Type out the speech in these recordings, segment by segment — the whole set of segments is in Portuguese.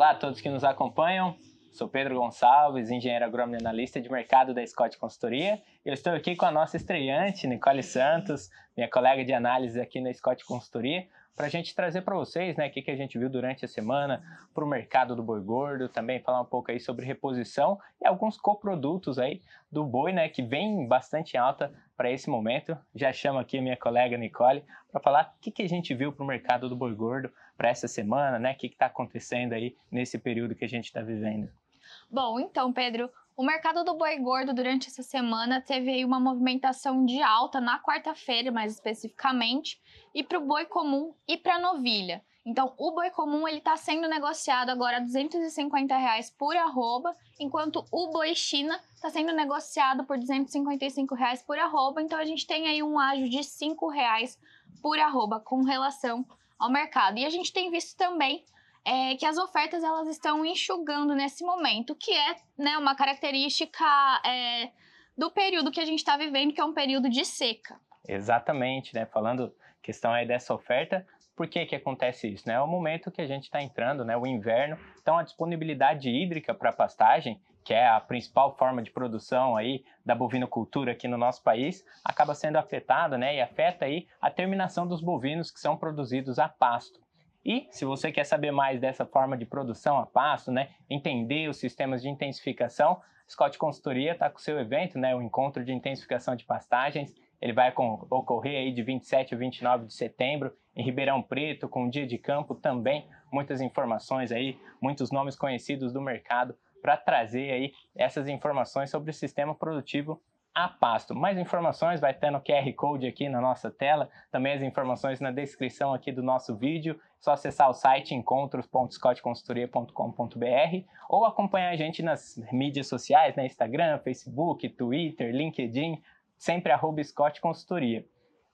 Olá a todos que nos acompanham. Sou Pedro Gonçalves, engenheiro agrônomo analista de mercado da Scott Consultoria. Eu estou aqui com a nossa estreante, Nicole Santos, minha colega de análise aqui na Scott Consultoria, para a gente trazer para vocês né, o que, que a gente viu durante a semana para o mercado do boi gordo, também falar um pouco aí sobre reposição e alguns coprodutos aí do boi, né, que vem bastante alta para esse momento. Já chamo aqui a minha colega Nicole para falar o que, que a gente viu para o mercado do boi gordo para essa semana, né, o que está acontecendo aí nesse período que a gente está vivendo. Bom, então, Pedro, o mercado do boi gordo durante essa semana teve uma movimentação de alta na quarta-feira, mais especificamente, e para o boi comum e para a novilha. Então, o boi comum ele está sendo negociado agora a 250 reais por arroba, enquanto o boi China está sendo negociado por 255 reais por arroba. Então, a gente tem aí um ágio de 5 reais por arroba com relação ao mercado. E a gente tem visto também é que as ofertas elas estão enxugando nesse momento, que é né, uma característica é, do período que a gente está vivendo, que é um período de seca. Exatamente, né? Falando questão aí dessa oferta, por que que acontece isso? Né? É o momento que a gente está entrando, né? O inverno, então a disponibilidade hídrica para pastagem, que é a principal forma de produção aí da bovinocultura aqui no nosso país, acaba sendo afetada, né? E afeta aí a terminação dos bovinos que são produzidos a pasto. E se você quer saber mais dessa forma de produção a pasto, né, entender os sistemas de intensificação, Scott Consultoria está com o seu evento, né, o encontro de intensificação de pastagens. Ele vai ocorrer aí de 27 a 29 de setembro em Ribeirão Preto, com um dia de campo também, muitas informações aí, muitos nomes conhecidos do mercado para trazer aí essas informações sobre o sistema produtivo a pasto. Mais informações vai ter no QR Code aqui na nossa tela, também as informações na descrição aqui do nosso vídeo. É só acessar o site encontros.scottconsultoria.com.br ou acompanhar a gente nas mídias sociais, né? Instagram, Facebook, Twitter, LinkedIn, sempre arroba Scott Consultoria.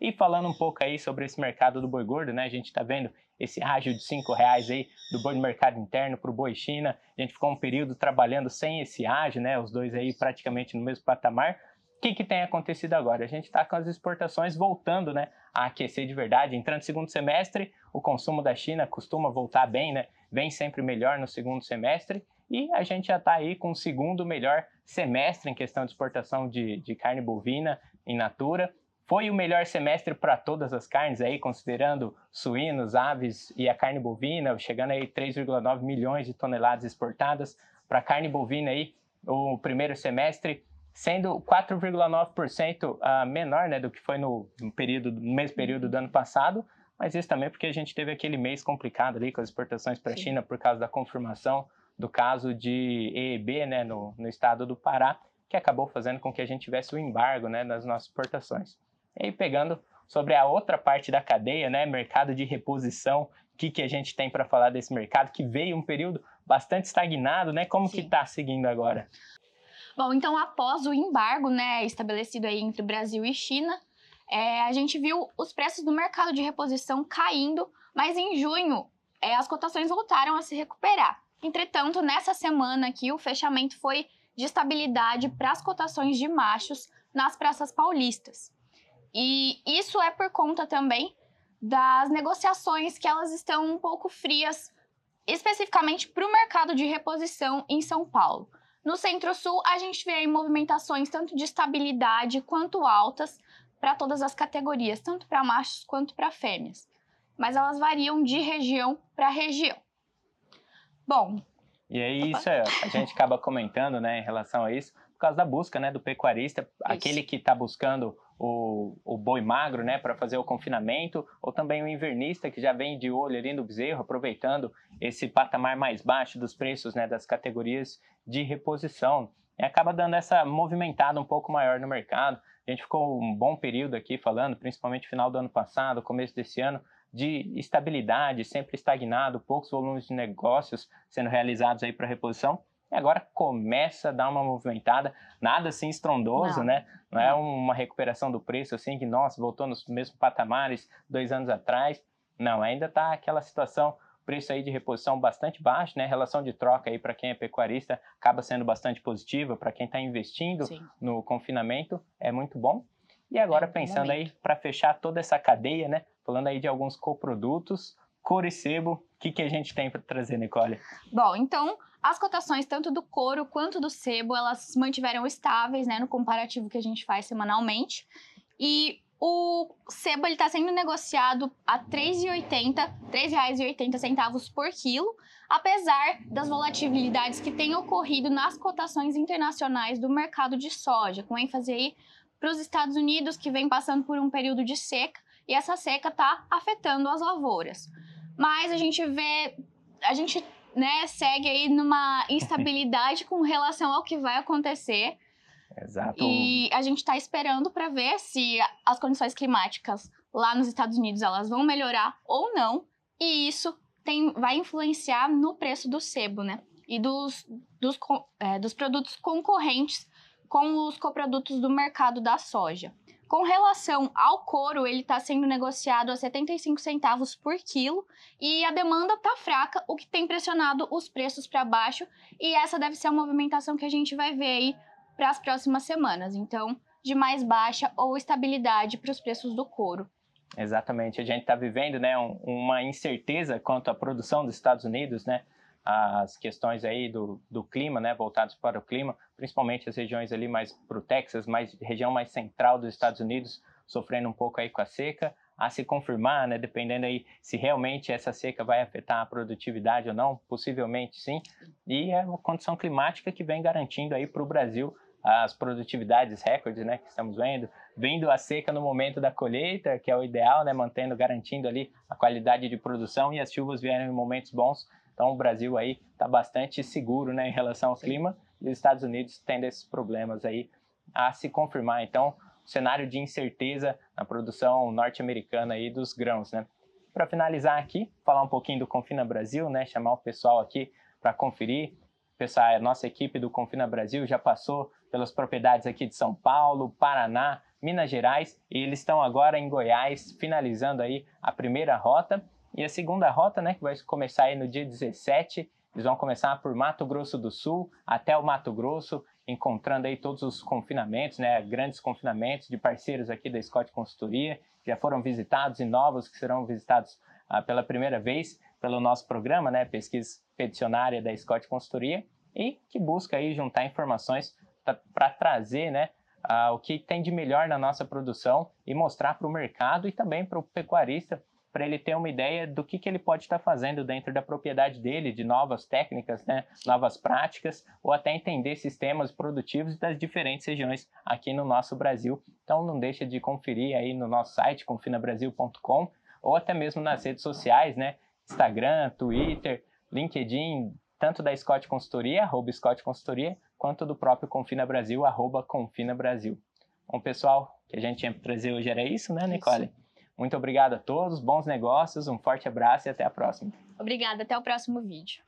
E falando um pouco aí sobre esse mercado do boi gordo, né? A gente está vendo esse ágio de cinco reais aí do boi no mercado interno para o boi China. A gente ficou um período trabalhando sem esse ágio, né? Os dois aí praticamente no mesmo patamar. O que, que tem acontecido agora? A gente está com as exportações voltando né, a aquecer de verdade. Entrando no segundo semestre, o consumo da China costuma voltar bem, né? vem sempre melhor no segundo semestre. E a gente já está aí com o segundo melhor semestre em questão de exportação de, de carne bovina in natura. Foi o melhor semestre para todas as carnes aí, considerando suínos, aves e a carne bovina, chegando aí 3,9 milhões de toneladas exportadas. Para carne bovina aí, o primeiro semestre sendo 4,9% uh, menor né, do que foi no, no, período, no mesmo período do ano passado, mas isso também porque a gente teve aquele mês complicado ali com as exportações para a China por causa da confirmação do caso de EEB né, no, no estado do Pará, que acabou fazendo com que a gente tivesse o um embargo né, nas nossas exportações. E aí, pegando sobre a outra parte da cadeia, né, mercado de reposição, o que, que a gente tem para falar desse mercado, que veio um período bastante estagnado, né? Como Sim. que está seguindo agora? Bom, então após o embargo, né, estabelecido aí entre Brasil e China, é, a gente viu os preços do mercado de reposição caindo, mas em junho é, as cotações voltaram a se recuperar. Entretanto, nessa semana aqui, o fechamento foi de estabilidade para as cotações de machos nas praças paulistas. E isso é por conta também das negociações que elas estão um pouco frias, especificamente para o mercado de reposição em São Paulo. No Centro-Sul, a gente vê movimentações tanto de estabilidade quanto altas para todas as categorias, tanto para machos quanto para fêmeas. Mas elas variam de região para região. Bom. E aí, isso é, a gente acaba comentando né, em relação a isso, por causa da busca né, do pecuarista, isso. aquele que está buscando o, o boi magro, né, para fazer o confinamento, ou também o invernista que já vem de olho ali no bezerro, aproveitando esse patamar mais baixo dos preços, né, das categorias de reposição. E acaba dando essa movimentada um pouco maior no mercado. A gente ficou um bom período aqui falando, principalmente final do ano passado, começo desse ano, de estabilidade, sempre estagnado, poucos volumes de negócios sendo realizados aí para reposição. E agora começa a dar uma movimentada, nada assim estrondoso, não, né? Não, é não é uma recuperação do preço assim que, nossa, voltou nos mesmos patamares dois anos atrás. Não, ainda está aquela situação, preço aí de reposição bastante baixo, né? Relação de troca aí para quem é pecuarista acaba sendo bastante positiva, para quem está investindo Sim. no confinamento é muito bom. E agora é, pensando aí para fechar toda essa cadeia, né? Falando aí de alguns coprodutos, couro e sebo, o que, que a gente tem para trazer, Nicole? Bom, então as cotações tanto do couro quanto do sebo, elas se mantiveram estáveis, né, no comparativo que a gente faz semanalmente. E o sebo está sendo negociado a R$ 3,80, R$ 3,80 por quilo, apesar das volatilidades que têm ocorrido nas cotações internacionais do mercado de soja, com ênfase aí para os Estados Unidos, que vem passando por um período de seca, e essa seca está afetando as lavouras. Mas a gente vê, a gente né, segue aí numa instabilidade com relação ao que vai acontecer. Exato. E a gente está esperando para ver se as condições climáticas lá nos Estados Unidos elas vão melhorar ou não. E isso tem, vai influenciar no preço do sebo, né? E dos, dos, é, dos produtos concorrentes com os coprodutos do mercado da soja. Com relação ao couro, ele está sendo negociado a 75 centavos por quilo e a demanda está fraca, o que tem pressionado os preços para baixo. E essa deve ser a movimentação que a gente vai ver aí para as próximas semanas. Então, de mais baixa ou estabilidade para os preços do couro. Exatamente. A gente está vivendo né, um, uma incerteza quanto à produção dos Estados Unidos, né? As questões aí do, do clima, né, voltados para o clima, principalmente as regiões ali mais para o Texas, mais região mais central dos Estados Unidos, sofrendo um pouco aí com a seca, a se confirmar, né, dependendo aí se realmente essa seca vai afetar a produtividade ou não, possivelmente sim, e é uma condição climática que vem garantindo aí para o Brasil as produtividades recordes, né, que estamos vendo, vindo a seca no momento da colheita, que é o ideal, né, mantendo, garantindo ali a qualidade de produção e as chuvas vieram em momentos bons. Então o Brasil aí está bastante seguro, né, em relação ao Sim. clima e os Estados Unidos tendo esses problemas aí a se confirmar. Então, cenário de incerteza na produção norte-americana aí dos grãos, né? Para finalizar aqui, falar um pouquinho do Confina Brasil, né, chamar o pessoal aqui para conferir. Pessoal, a nossa equipe do Confina Brasil já passou pelas propriedades aqui de São Paulo, Paraná, Minas Gerais e eles estão agora em Goiás, finalizando aí a primeira rota. E a segunda rota, né, que vai começar aí no dia 17, eles vão começar por Mato Grosso do Sul até o Mato Grosso, encontrando aí todos os confinamentos, né, grandes confinamentos de parceiros aqui da Scott Consultoria, que já foram visitados e novos que serão visitados ah, pela primeira vez pelo nosso programa, né, pesquisa peticionária da Scott Consultoria, e que busca aí juntar informações para trazer né, uh, o que tem de melhor na nossa produção e mostrar para o mercado e também para o pecuarista, para ele ter uma ideia do que, que ele pode estar fazendo dentro da propriedade dele, de novas técnicas, né, novas práticas, ou até entender sistemas produtivos das diferentes regiões aqui no nosso Brasil. Então não deixa de conferir aí no nosso site, confinabrasil.com, ou até mesmo nas redes sociais, né, Instagram, Twitter, LinkedIn, tanto da Scott Consultoria, arroba Scott Consultoria, quanto do próprio Confina Brasil, arroba Confina Brasil. Bom, pessoal, o que a gente tinha para trazer hoje era isso, né, Nicole? Isso. Muito obrigado a todos, bons negócios, um forte abraço e até a próxima. Obrigada, até o próximo vídeo.